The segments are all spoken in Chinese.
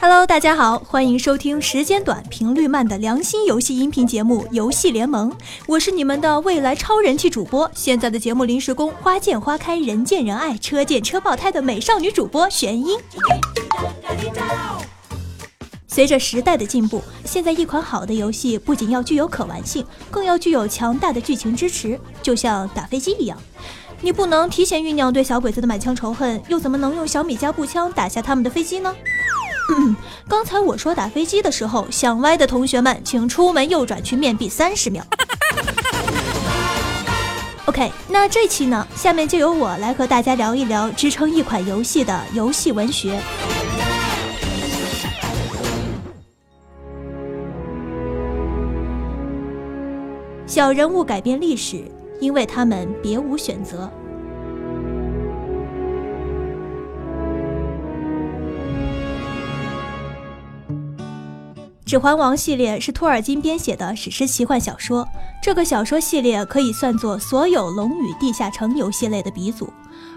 Hello，大家好，欢迎收听时间短、频率慢的良心游戏音频节目《游戏联盟》，我是你们的未来超人气主播，现在的节目临时工，花见花开，人见人爱，车见车爆胎的美少女主播玄音。随着时代的进步，现在一款好的游戏不仅要具有可玩性，更要具有强大的剧情支持，就像打飞机一样。你不能提前酝酿对小鬼子的满腔仇恨，又怎么能用小米加步枪打下他们的飞机呢？刚才我说打飞机的时候，想歪的同学们请出门右转去面壁三十秒。OK，那这期呢，下面就由我来和大家聊一聊支撑一款游戏的游戏文学。小人物改变历史，因为他们别无选择。《指环王》系列是托尔金编写的史诗奇幻小说，这个小说系列可以算作所有《龙与地下城》游戏类的鼻祖。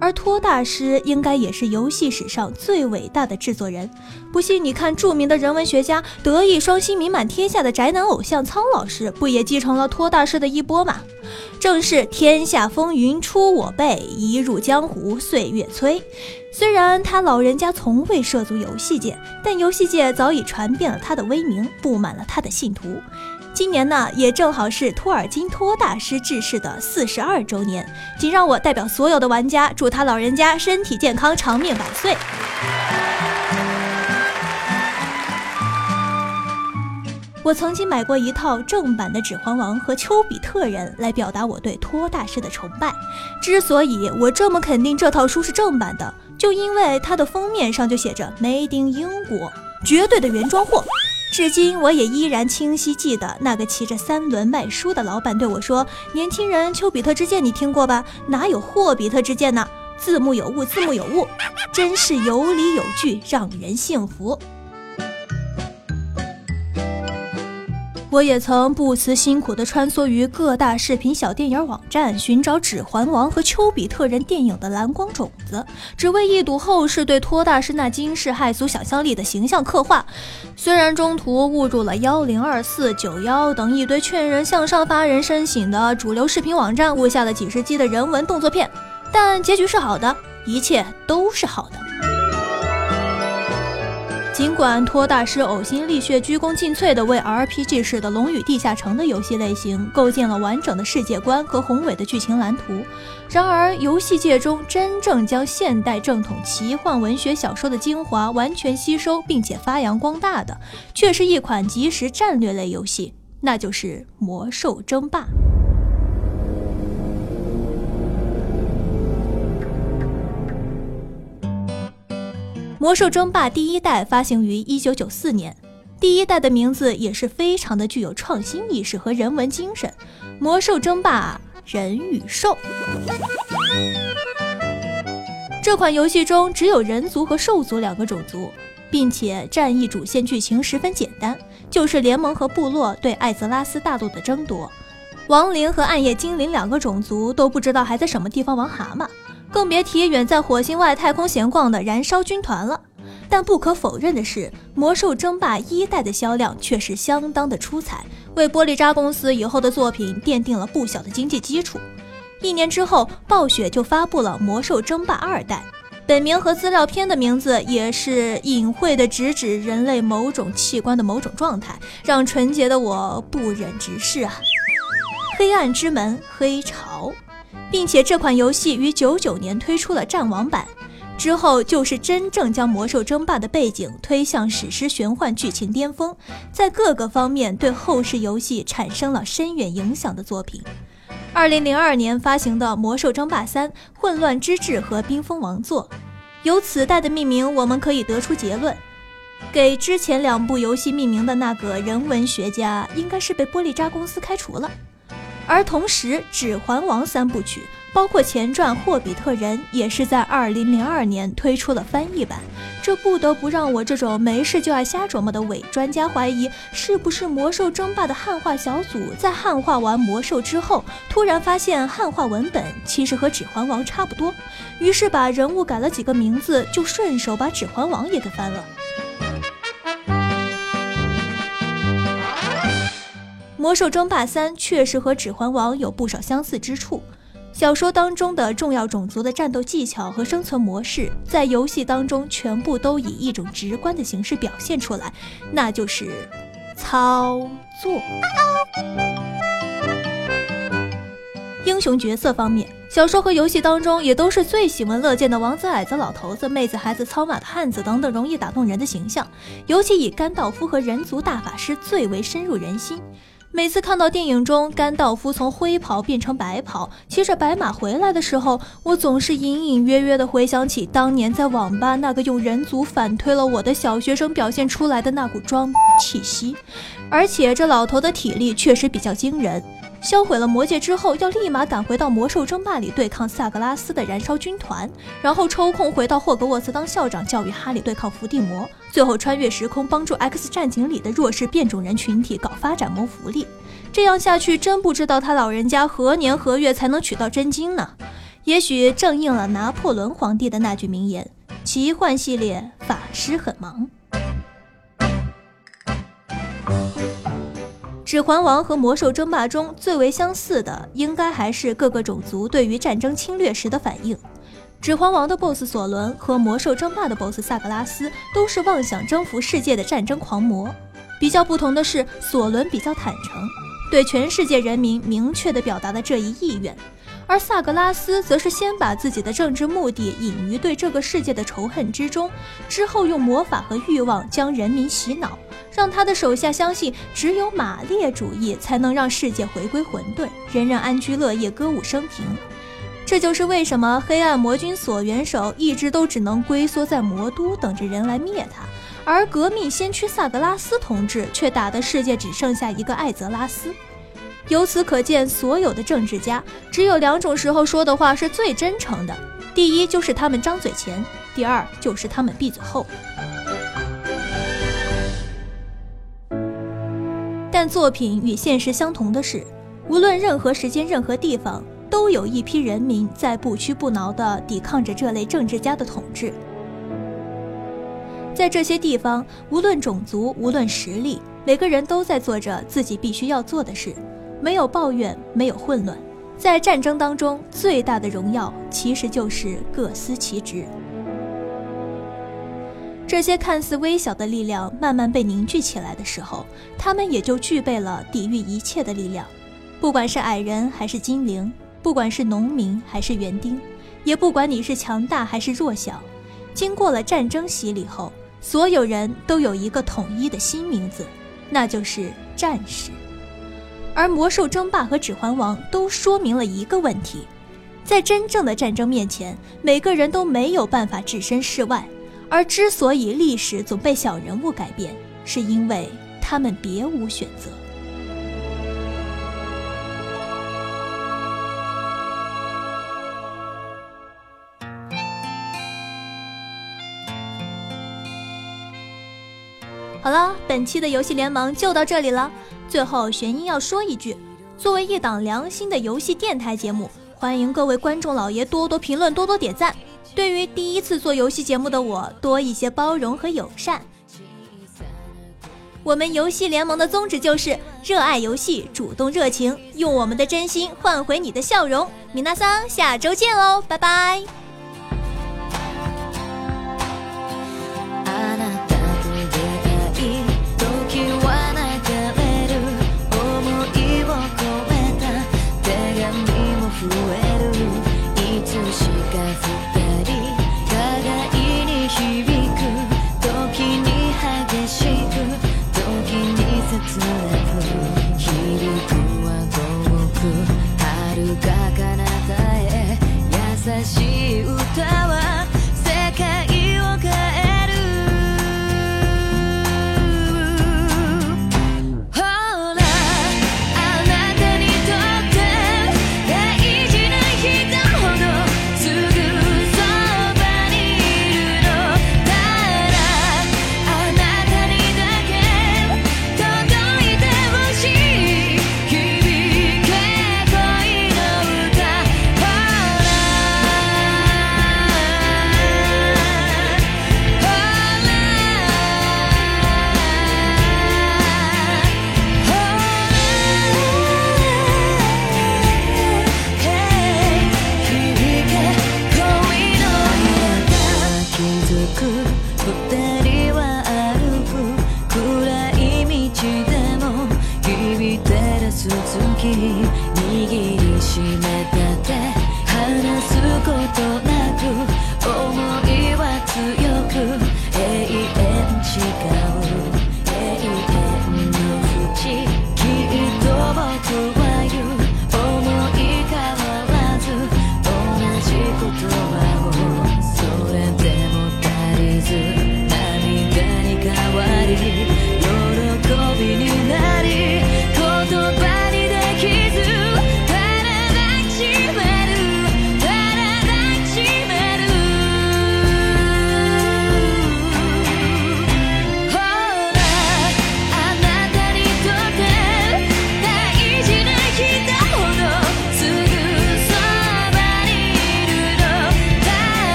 而托大师应该也是游戏史上最伟大的制作人。不信你看，著名的人文学家、德艺双馨、名满天下的宅男偶像苍老师，不也继承了托大师的衣钵吗？正是天下风云出我辈，一入江湖岁月催。虽然他老人家从未涉足游戏界，但游戏界早已传遍了他的威名，布满了他的信徒。今年呢，也正好是托尔金托大师逝世的四十二周年，仅让我代表所有的玩家，祝他老人家身体健康，长命百岁。我曾经买过一套正版的《指环王》和《丘比特人》来表达我对托大师的崇拜。之所以我这么肯定这套书是正版的，就因为它的封面上就写着 “Made in 英国”，绝对的原装货。至今我也依然清晰记得那个骑着三轮卖书的老板对我说：“年轻人，丘比特之箭你听过吧？哪有霍比特之箭呢？字幕有误，字幕有误，真是有理有据，让人信服。”我也曾不辞辛苦地穿梭于各大视频小电影网站，寻找《指环王》和《丘比特人》电影的蓝光种子，只为一睹后世对托大师那惊世骇俗想象力的形象刻画。虽然中途误入了幺零二四九幺等一堆劝人向上、发人深省的主流视频网站，误下了几十集的人文动作片，但结局是好的，一切都是好的。管托大师呕心沥血、鞠躬尽瘁地为 RPG 式的《龙与地下城》的游戏类型构建了完整的世界观和宏伟的剧情蓝图，然而游戏界中真正将现代正统奇幻文学小说的精华完全吸收并且发扬光大的，却是一款即时战略类游戏，那就是《魔兽争霸》。《魔兽争霸》第一代发行于一九九四年，第一代的名字也是非常的具有创新意识和人文精神，《魔兽争霸：人与兽》。这款游戏中只有人族和兽族两个种族，并且战役主线剧情十分简单，就是联盟和部落对艾泽拉斯大陆的争夺。亡灵和暗夜精灵两个种族都不知道还在什么地方玩蛤蟆。更别提远在火星外太空闲逛的燃烧军团了。但不可否认的是，《魔兽争霸》一代的销量却是相当的出彩，为玻璃渣公司以后的作品奠定了不小的经济基础。一年之后，暴雪就发布了《魔兽争霸二代》，本名和资料片的名字也是隐晦的直指人类某种器官的某种状态，让纯洁的我不忍直视啊！黑暗之门，黑潮。并且这款游戏于九九年推出了战王版，之后就是真正将魔兽争霸的背景推向史诗玄幻剧情巅峰，在各个方面对后世游戏产生了深远影响的作品。二零零二年发行的《魔兽争霸三：混乱之治》和《冰封王座》，由此代的命名，我们可以得出结论：给之前两部游戏命名的那个人文学家，应该是被玻璃渣公司开除了。而同时，《指环王》三部曲包括前传《霍比特人》也是在2002年推出了翻译版。这不得不让我这种没事就爱瞎琢磨的伪专家怀疑，是不是魔兽争霸的汉化小组在汉化完魔兽之后，突然发现汉化文本其实和指环王差不多，于是把人物改了几个名字，就顺手把指环王也给翻了。魔兽争霸三确实和指环王有不少相似之处。小说当中的重要种族的战斗技巧和生存模式，在游戏当中全部都以一种直观的形式表现出来，那就是操作。英雄角色方面，小说和游戏当中也都是最喜闻乐见的王子、矮子、老头子、妹子、孩子、操马的汉子等等容易打动人的形象，尤其以甘道夫和人族大法师最为深入人心。每次看到电影中甘道夫从灰袍变成白袍，骑着白马回来的时候，我总是隐隐约约地回想起当年在网吧那个用人族反推了我的小学生表现出来的那股装气息。而且这老头的体力确实比较惊人。销毁了魔戒之后，要立马赶回到魔兽争霸里对抗萨格拉斯的燃烧军团，然后抽空回到霍格沃茨当校长，教育哈利对抗伏地魔，最后穿越时空帮助 X 战警里的弱势变种人群体搞发展谋福利。这样下去，真不知道他老人家何年何月才能取到真经呢？也许正应了拿破仑皇帝的那句名言：奇幻系列法师很忙。指环王和魔兽争霸中最为相似的，应该还是各个种族对于战争侵略时的反应。指环王的 BOSS 索伦和魔兽争霸的 BOSS 萨格拉斯都是妄想征服世界的战争狂魔。比较不同的是，索伦比较坦诚，对全世界人民明确地表达了这一意愿。而萨格拉斯则是先把自己的政治目的隐于对这个世界的仇恨之中，之后用魔法和欲望将人民洗脑，让他的手下相信只有马列主义才能让世界回归混沌，人人安居乐业，歌舞升平。这就是为什么黑暗魔军所元首一直都只能龟缩在魔都，等着人来灭他，而革命先驱萨格拉斯同志却打的世界只剩下一个艾泽拉斯。由此可见，所有的政治家只有两种时候说的话是最真诚的：第一就是他们张嘴前，第二就是他们闭嘴后。但作品与现实相同的是，无论任何时间、任何地方，都有一批人民在不屈不挠地抵抗着这类政治家的统治。在这些地方，无论种族，无论实力，每个人都在做着自己必须要做的事。没有抱怨，没有混乱，在战争当中，最大的荣耀其实就是各司其职。这些看似微小的力量慢慢被凝聚起来的时候，他们也就具备了抵御一切的力量。不管是矮人还是精灵，不管是农民还是园丁，也不管你是强大还是弱小，经过了战争洗礼后，所有人都有一个统一的新名字，那就是战士。而魔兽争霸和指环王都说明了一个问题：在真正的战争面前，每个人都没有办法置身事外。而之所以历史总被小人物改变，是因为他们别无选择。好了，本期的游戏联盟就到这里了。最后，玄音要说一句：作为一档良心的游戏电台节目，欢迎各位观众老爷多多评论、多多点赞。对于第一次做游戏节目的我，多一些包容和友善。我们游戏联盟的宗旨就是热爱游戏，主动热情，用我们的真心换回你的笑容。米娜桑，下周见喽，拜拜。